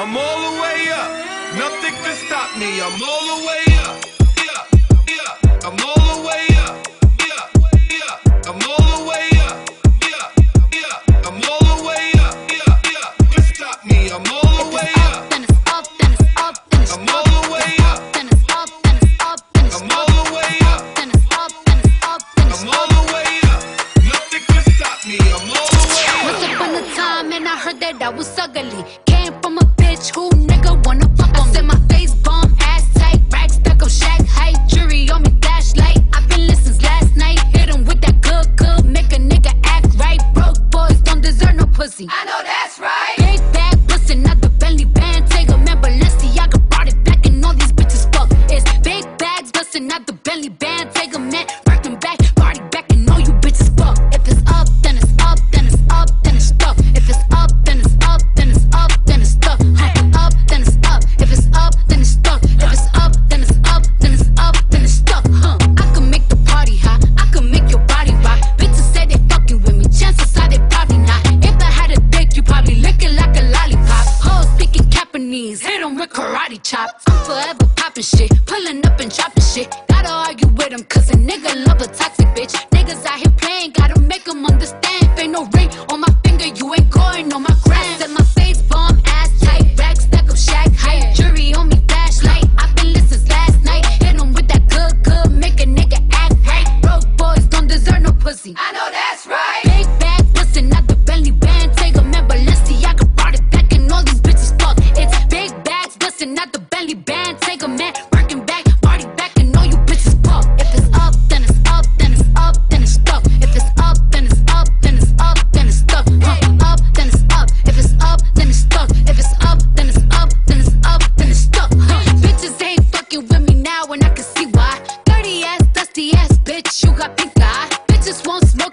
I'm all the way up. Nothing can stop me. I'm all the way up. Yeah, yeah. I'm all the way up. Yeah, yeah. I'm all the way up. Yeah, yeah. I'm all the way up. Yeah, yeah. Can't stop me. I'm all the way up. Then it's up, then it's up, then it's I'm all the way up. Then it's up, then it's up, then it's I'm all the way up. Then it's up, then it's up, then it's I'm up. all the way up. Nothing can stop me. I'm all the way up. Once upon a time, and I heard that I was ugly. Out the Bentley band. Take a man, Japanese, hit 'em with karate chops. I'm forever popping shit, pulling up and dropping shit. Gotta argue with 'em, cause a nigga love a toxic bitch. Niggas out here playing,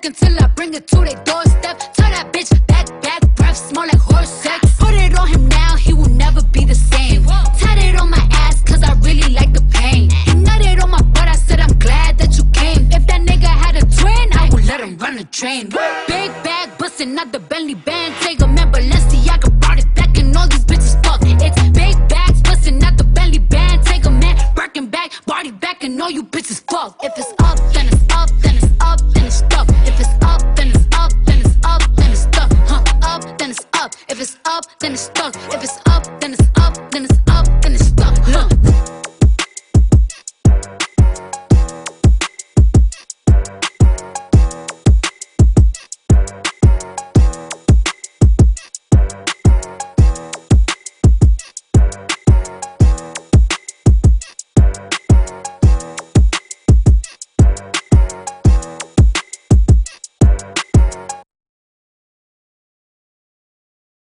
until I bring it to their doorstep. Tell that bitch back, back, breath smell like horse sex. Put it on him now, he will never be the same. Tat it on my ass, cause I really like the pain. He nutted on my butt, I said I'm glad that you came. If that nigga had a twin, I would let him run the train. Big bag, bustin' out the Bentley band. Take a man,